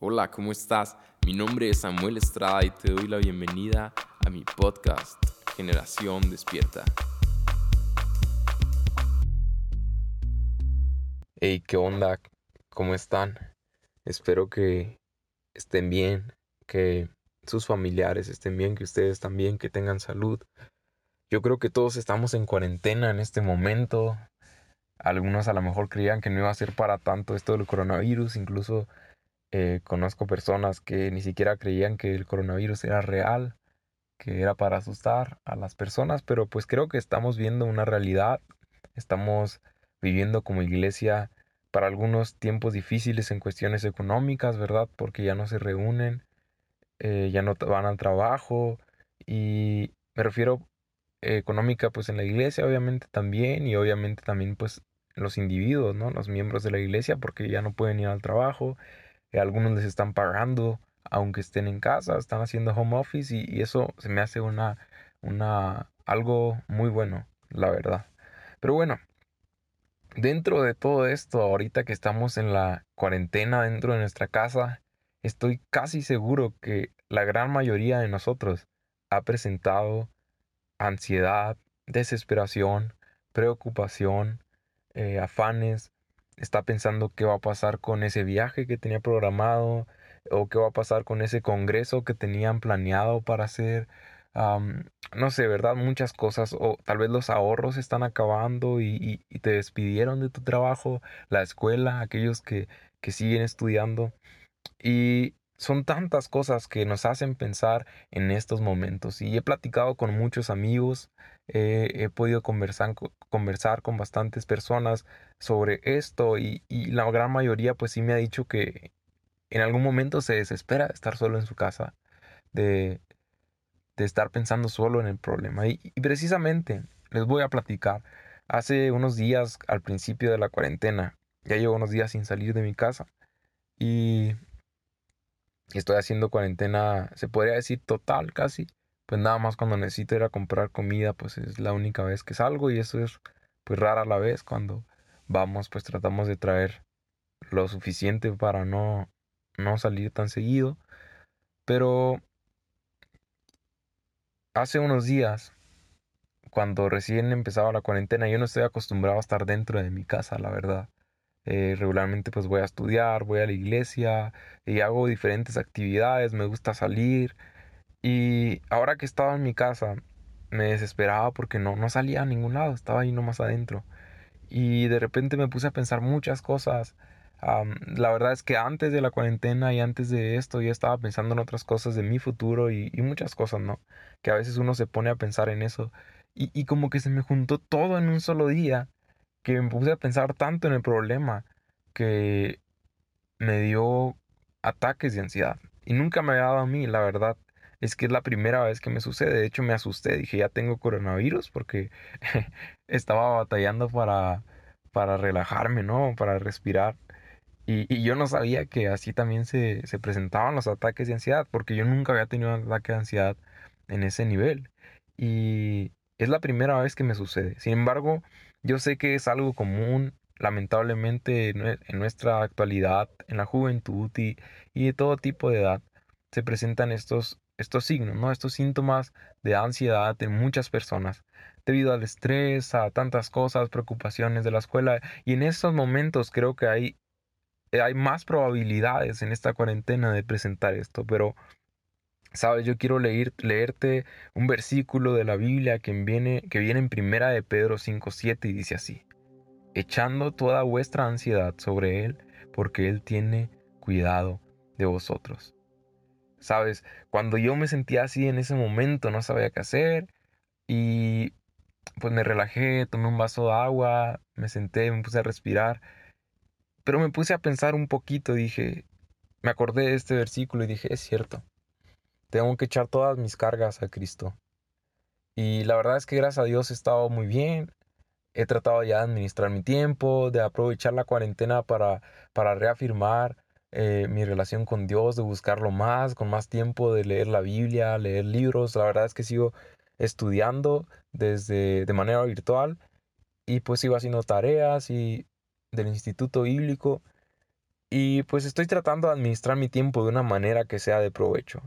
Hola, ¿cómo estás? Mi nombre es Samuel Estrada y te doy la bienvenida a mi podcast Generación Despierta. Hey, ¿qué onda? ¿Cómo están? Espero que estén bien, que sus familiares estén bien, que ustedes también, que tengan salud. Yo creo que todos estamos en cuarentena en este momento. Algunos a lo mejor creían que no iba a ser para tanto esto del coronavirus. Incluso eh, conozco personas que ni siquiera creían que el coronavirus era real, que era para asustar a las personas. Pero pues creo que estamos viendo una realidad. Estamos viviendo como iglesia para algunos tiempos difíciles en cuestiones económicas, ¿verdad? Porque ya no se reúnen, eh, ya no van al trabajo. Y me refiero económica pues en la iglesia obviamente también y obviamente también pues los individuos, ¿no? Los miembros de la iglesia porque ya no pueden ir al trabajo, algunos les están pagando aunque estén en casa, están haciendo home office y, y, eso se me hace una, una, algo muy bueno, la verdad. Pero bueno, dentro de todo esto, ahorita que estamos en la cuarentena dentro de nuestra casa, estoy casi seguro que la gran mayoría de nosotros ha presentado ansiedad, desesperación, preocupación, eh, afanes, está pensando qué va a pasar con ese viaje que tenía programado o qué va a pasar con ese congreso que tenían planeado para hacer. no sé, ¿verdad? Muchas cosas. O tal vez los ahorros están acabando y, y, te despidieron de tu trabajo, la escuela, aquellos que, que siguen estudiando. Y son tantas cosas que nos hacen pensar en estos momentos. Y he platicado con muchos amigos, he podido conversar, conversar con bastantes personas sobre esto y, la gran mayoría pues sí me ha dicho que en algún momento se desespera de estar solo en su casa, de, de estar pensando solo en el problema. Y, y precisamente les voy a platicar. Hace unos días, al principio de la cuarentena, ya llevo unos días sin salir de mi casa. Y estoy haciendo cuarentena, se podría decir total casi. Pues nada más cuando necesito ir a comprar comida, pues es la única vez que salgo y eso es pues rara la vez. Cuando vamos, pues tratamos de traer lo suficiente para no, no salir tan seguido. Pero hace unos días, cuando recién empezaba la cuarentena, yo no estoy acostumbrado a estar dentro de mi casa, la verdad. Eh, regularmente pues voy a estudiar, voy a la iglesia y hago diferentes actividades, me gusta salir. Y ahora que estaba en mi casa, me desesperaba porque no, no salía a ningún lado, estaba ahí nomás adentro. Y de repente me puse a pensar muchas cosas. la verdad es que antes de la cuarentena y antes de esto ya estaba pensando en otras cosas de mi futuro y, muchas cosas, ¿no? Que a veces uno se pone a pensar en eso. Y, y como que se me juntó todo en un solo día que me puse a pensar tanto en el problema que me dio ataques de ansiedad. Y nunca me había dado a mí, la verdad. Es que es la primera vez que me sucede. De hecho, me asusté. Dije, ya tengo coronavirus porque estaba batallando para, para relajarme, ¿no? Para respirar. Y, yo no sabía que así también se, se presentaban los ataques de ansiedad, porque yo nunca había tenido un ataque de ansiedad en ese nivel. Y es la primera vez que me sucede. Sin embargo, yo sé que es algo común, lamentablemente, en nuestra actualidad, en la juventud y, de todo tipo de edad, se presentan estos, estos signos, ¿no? Estos síntomas de ansiedad en muchas personas, debido al estrés, a tantas cosas, preocupaciones de la escuela. Y en estos momentos creo que hay, hay más probabilidades en esta cuarentena de presentar esto, pero Sabes, yo quiero leer, leerte un versículo de la Biblia que viene, que viene en primera de Pedro 5.7 y dice así, echando toda vuestra ansiedad sobre Él, porque Él tiene cuidado de vosotros. Sabes, cuando yo me sentía así en ese momento, no sabía qué hacer y pues me relajé, tomé un vaso de agua, me senté, me puse a respirar, pero me puse a pensar un poquito, dije, me acordé de este versículo y dije, es cierto, tengo que echar todas mis cargas a Cristo. Y la verdad es que gracias a Dios he estado muy bien. He tratado ya de administrar mi tiempo, de aprovechar la cuarentena para, para reafirmar eh, mi relación con Dios, de buscarlo más, con más tiempo, de leer la Biblia, leer libros. La verdad es que sigo estudiando desde de manera virtual y pues sigo haciendo tareas y del instituto bíblico Y pues estoy tratando de administrar mi tiempo de una manera que sea de provecho.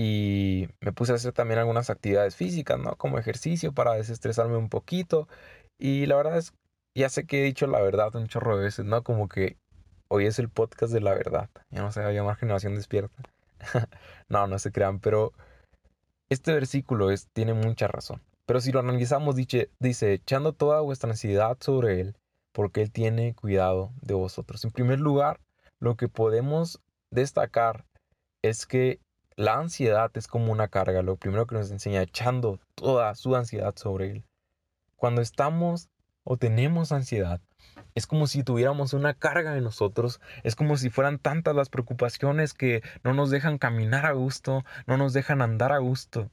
Y me puse a hacer también algunas actividades físicas, ¿no? Como ejercicio para desestresarme un poquito. Y la verdad es, ya sé que he dicho la verdad un chorro de veces, ¿no? Como que hoy es el podcast de la verdad. Ya no se va a llamar Generación Despierta. no, no se crean, pero este versículo es, tiene mucha razón. Pero si lo analizamos, dice, dice, echando toda vuestra ansiedad sobre Él, porque Él tiene cuidado de vosotros. En primer lugar, lo que podemos destacar es que la ansiedad es como una carga, lo primero que nos enseña, echando toda su ansiedad sobre Él. Cuando estamos o tenemos ansiedad, es como si tuviéramos una carga en nosotros, es como si fueran tantas las preocupaciones que no nos dejan caminar a gusto, no nos dejan andar a gusto.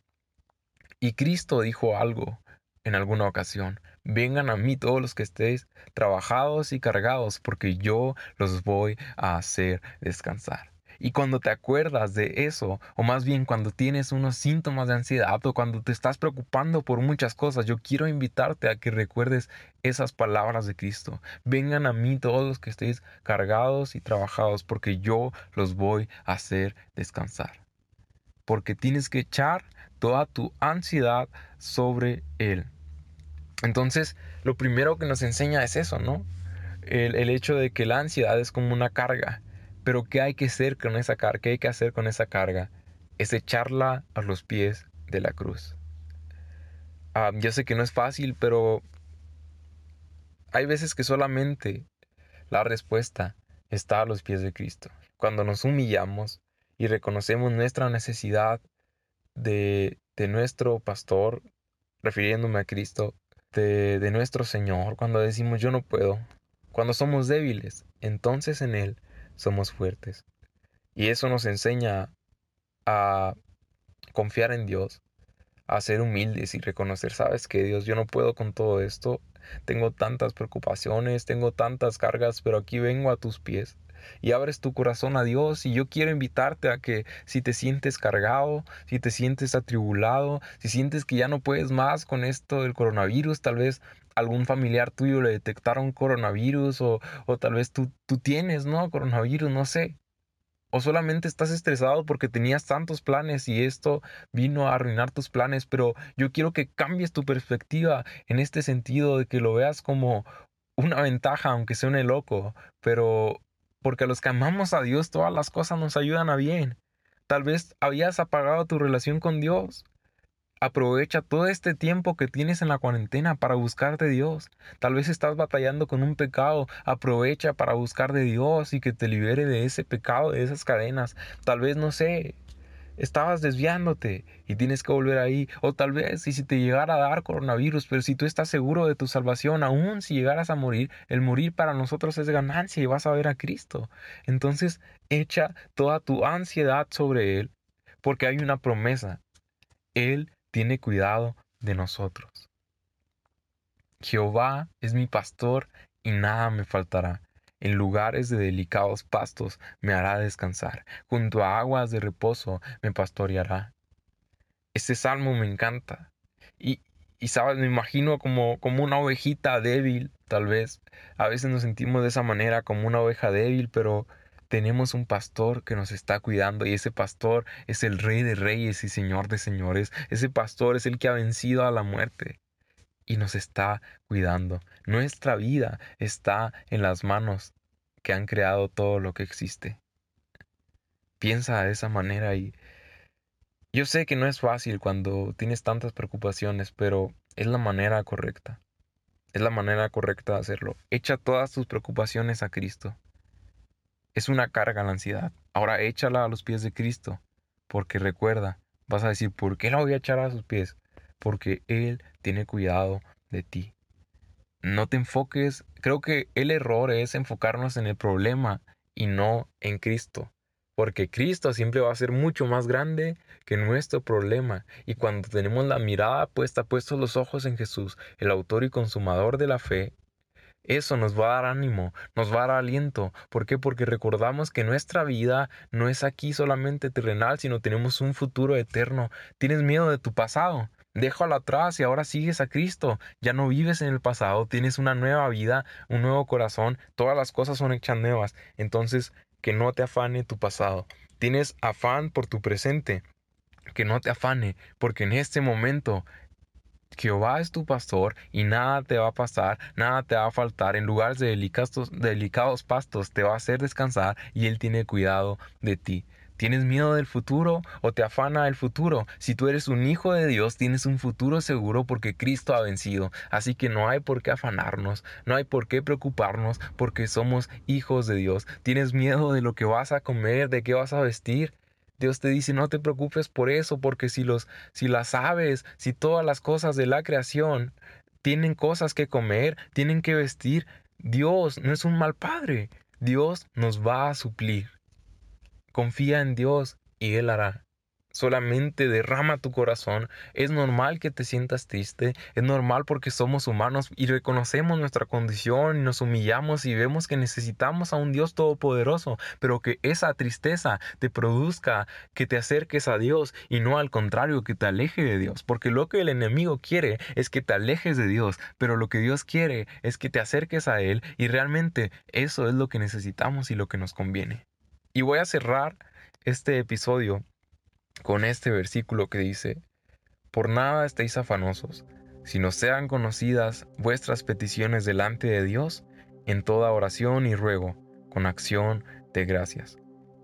Y Cristo dijo algo en alguna ocasión, vengan a mí todos los que estéis trabajados y cargados, porque yo los voy a hacer descansar. Y cuando te acuerdas de eso, o más bien cuando tienes unos síntomas de ansiedad o cuando te estás preocupando por muchas cosas, yo quiero invitarte a que recuerdes esas palabras de Cristo. Vengan a mí todos los que estéis cargados y trabajados, porque yo los voy a hacer descansar. Porque tienes que echar toda tu ansiedad sobre Él. Entonces, lo primero que nos enseña es eso, ¿no? El, el hecho de que la ansiedad es como una carga pero ¿qué hay que hacer con esa carga? ¿Qué hay que hacer con esa carga? Es echarla a los pies de la cruz. Ah, yo sé que no es fácil, pero hay veces que solamente la respuesta está a los pies de Cristo. Cuando nos humillamos y reconocemos nuestra necesidad de, de nuestro pastor, refiriéndome a Cristo, de, de nuestro Señor, cuando decimos yo no puedo, cuando somos débiles, entonces en Él somos fuertes. Y eso nos enseña a confiar en Dios, a ser humildes y reconocer, sabes que Dios, yo no puedo con todo esto, tengo tantas preocupaciones, tengo tantas cargas, pero aquí vengo a tus pies y abres tu corazón a Dios y yo quiero invitarte a que si te sientes cargado, si te sientes atribulado, si sientes que ya no puedes más con esto del coronavirus, tal vez algún familiar tuyo le detectaron coronavirus o, o tal vez tú, tú tienes, ¿no? Coronavirus, no sé. O solamente estás estresado porque tenías tantos planes y esto vino a arruinar tus planes, pero yo quiero que cambies tu perspectiva en este sentido de que lo veas como una ventaja, aunque suene loco, pero porque a los que amamos a Dios todas las cosas nos ayudan a bien. Tal vez habías apagado tu relación con Dios Aprovecha todo este tiempo que tienes en la cuarentena para buscar de Dios. Tal vez estás batallando con un pecado. Aprovecha para buscar de Dios y que te libere de ese pecado, de esas cadenas. Tal vez, no sé, estabas desviándote y tienes que volver ahí. O tal vez, y si te llegara a dar coronavirus, pero si tú estás seguro de tu salvación, aún si llegaras a morir, el morir para nosotros es ganancia y vas a ver a Cristo. Entonces, echa toda tu ansiedad sobre Él, porque hay una promesa. Él tiene cuidado de nosotros. Jehová es mi pastor y nada me faltará. En lugares de delicados pastos me hará descansar. Junto a aguas de reposo me pastoreará. Este salmo me encanta. Y, y sabes, me imagino como, como una ovejita débil, tal vez. A veces nos sentimos de esa manera como una oveja débil, pero tenemos un pastor que nos está cuidando y ese pastor es el rey de reyes y señor de señores. Ese pastor es el que ha vencido a la muerte y nos está cuidando. Nuestra vida está en las manos que han creado todo lo que existe. Piensa de esa manera y yo sé que no es fácil cuando tienes tantas preocupaciones, pero es la manera correcta. Es la manera correcta de hacerlo. Echa todas tus preocupaciones a Cristo. Es una carga la ansiedad. Ahora échala a los pies de Cristo, porque recuerda, vas a decir, ¿por qué la voy a echar a sus pies? Porque Él tiene cuidado de ti. No te enfoques, creo que el error es enfocarnos en el problema y no en Cristo. Porque Cristo siempre va a ser mucho más grande que nuestro problema. Y cuando tenemos la mirada puesta, puestos los ojos en Jesús, el autor y consumador de la fe, eso nos va a dar ánimo, nos va a dar aliento. ¿Por qué? Porque recordamos que nuestra vida no es aquí solamente terrenal, sino tenemos un futuro eterno. ¿Tienes miedo de tu pasado? Déjalo atrás y ahora sigues a Cristo. Ya no vives en el pasado, tienes una nueva vida, un nuevo corazón, todas las cosas son hechas nuevas. Entonces, que no te afane tu pasado. Tienes afán por tu presente. Que no te afane, porque en este momento Jehová es tu pastor y nada te va a pasar, nada te va a faltar. En lugares de delicados, delicados pastos te va a hacer descansar y Él tiene cuidado de ti. ¿Tienes miedo del futuro o te afana el futuro? Si tú eres un hijo de Dios, tienes un futuro seguro porque Cristo ha vencido. Así que no hay por qué afanarnos, no hay por qué preocuparnos porque somos hijos de Dios. ¿Tienes miedo de lo que vas a comer, de qué vas a vestir? Dios te dice, no te preocupes por eso, porque si los si las aves, si todas las cosas de la creación tienen cosas que comer, tienen que vestir, Dios no es un mal padre. Dios nos va a suplir. Confía en Dios y Él hará solamente derrama tu corazón. Es normal que te sientas triste, es normal porque somos humanos y reconocemos nuestra condición y nos humillamos y vemos que necesitamos a un Dios todopoderoso, pero que esa tristeza te produzca que te acerques a Dios y no al contrario que te aleje de Dios, porque lo que el enemigo quiere es que te alejes de Dios, pero lo que Dios quiere es que te acerques a Él y realmente eso es lo que necesitamos y lo que nos conviene. Y voy a cerrar este episodio con este versículo que dice, Por nada estéis afanosos, sino sean conocidas vuestras peticiones delante de Dios en toda oración y ruego, con acción de gracias.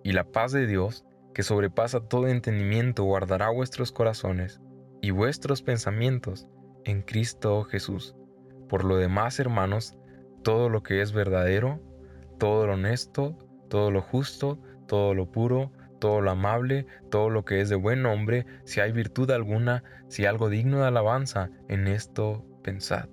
Y la paz de Dios, que sobrepasa todo entendimiento, guardará vuestros corazones y vuestros pensamientos en Cristo Jesús. Por lo demás, hermanos, todo lo que es verdadero, todo lo honesto, todo lo justo, todo lo puro, todo lo amable, todo lo que es de buen nombre, si hay virtud alguna, si algo digno de alabanza, en esto pensad.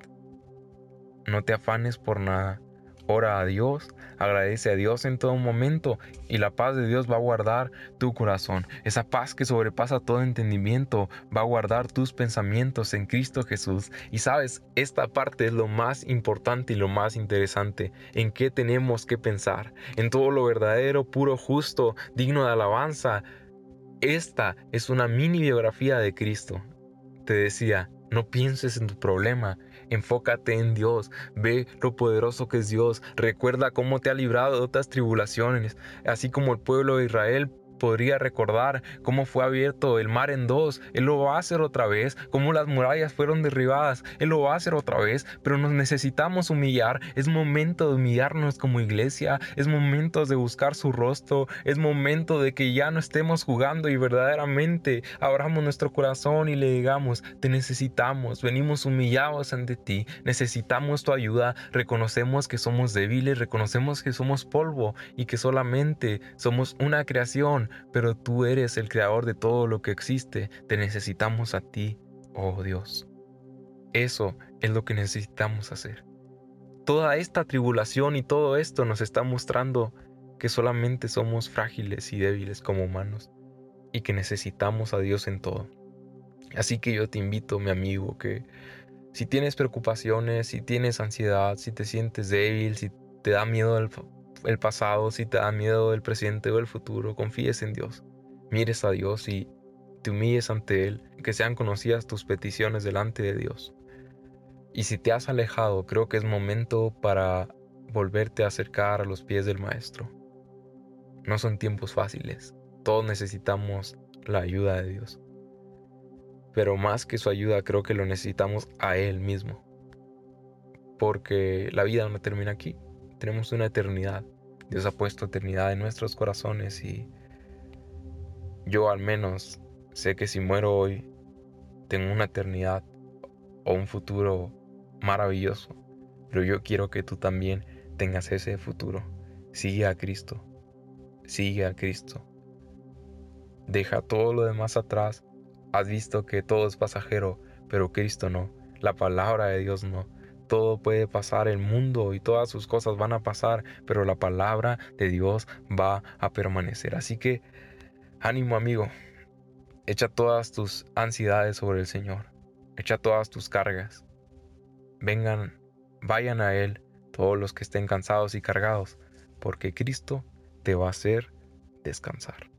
No te afanes por nada, Ora a Dios, agradece a Dios en todo momento y la paz de Dios va a guardar tu corazón. Esa paz que sobrepasa todo entendimiento va a guardar tus pensamientos en Cristo Jesús. Y sabes, esta parte es lo más importante y lo más interesante. ¿En qué tenemos que pensar? En todo lo verdadero, puro, justo, digno de alabanza. Esta es una mini biografía de Cristo. Te decía, no pienses en tu problema, Enfócate en Dios, ve lo poderoso que es Dios, recuerda cómo te ha librado de otras tribulaciones, así como el pueblo de Israel podría recordar cómo fue abierto el mar en dos. Él lo va a hacer otra vez, cómo las murallas fueron derribadas. Él lo va a hacer otra vez, pero nos necesitamos humillar. Es momento de humillarnos como iglesia, es momento de buscar su rostro, es momento de que ya no estemos jugando y verdaderamente abramos nuestro corazón y le digamos, te necesitamos, venimos humillados ante ti, necesitamos tu ayuda, reconocemos que somos débiles, reconocemos que somos polvo y que solamente somos una creación pero tú eres el creador de todo lo que existe. Te necesitamos a ti, oh Dios. Eso es lo que necesitamos hacer. Toda esta tribulación y todo esto nos está mostrando que solamente somos frágiles y débiles como humanos y que necesitamos a Dios en todo. Así que yo te invito, mi amigo, que si tienes preocupaciones, si tienes ansiedad, si te sientes débil, si te da miedo el el pasado, si te da miedo el presente o el futuro, confíes en Dios. Mires a Dios y te humilles ante Él, que sean conocidas tus peticiones delante de Dios. Y si te has alejado, creo que es momento para volverte a acercar a los pies del Maestro. No son tiempos fáciles, todos necesitamos la ayuda de Dios. Pero más que su ayuda, creo que lo necesitamos a Él mismo. Porque la vida no termina aquí tenemos una eternidad. Dios ha puesto eternidad en nuestros corazones y yo al menos sé que si muero hoy, tengo una eternidad o un futuro maravilloso. Pero yo quiero que tú también tengas ese futuro. Sigue a Cristo. Sigue a Cristo. Deja todo lo demás atrás. Has visto que todo es pasajero, pero Cristo no. La palabra de Dios no todo puede pasar, el mundo y todas sus cosas van a pasar, pero la palabra de Dios va a permanecer. Así que ánimo amigo, echa todas tus ansiedades sobre el Señor, echa todas tus cargas. Vengan, vayan a Él todos los que estén cansados y cargados, porque Cristo te va a hacer descansar.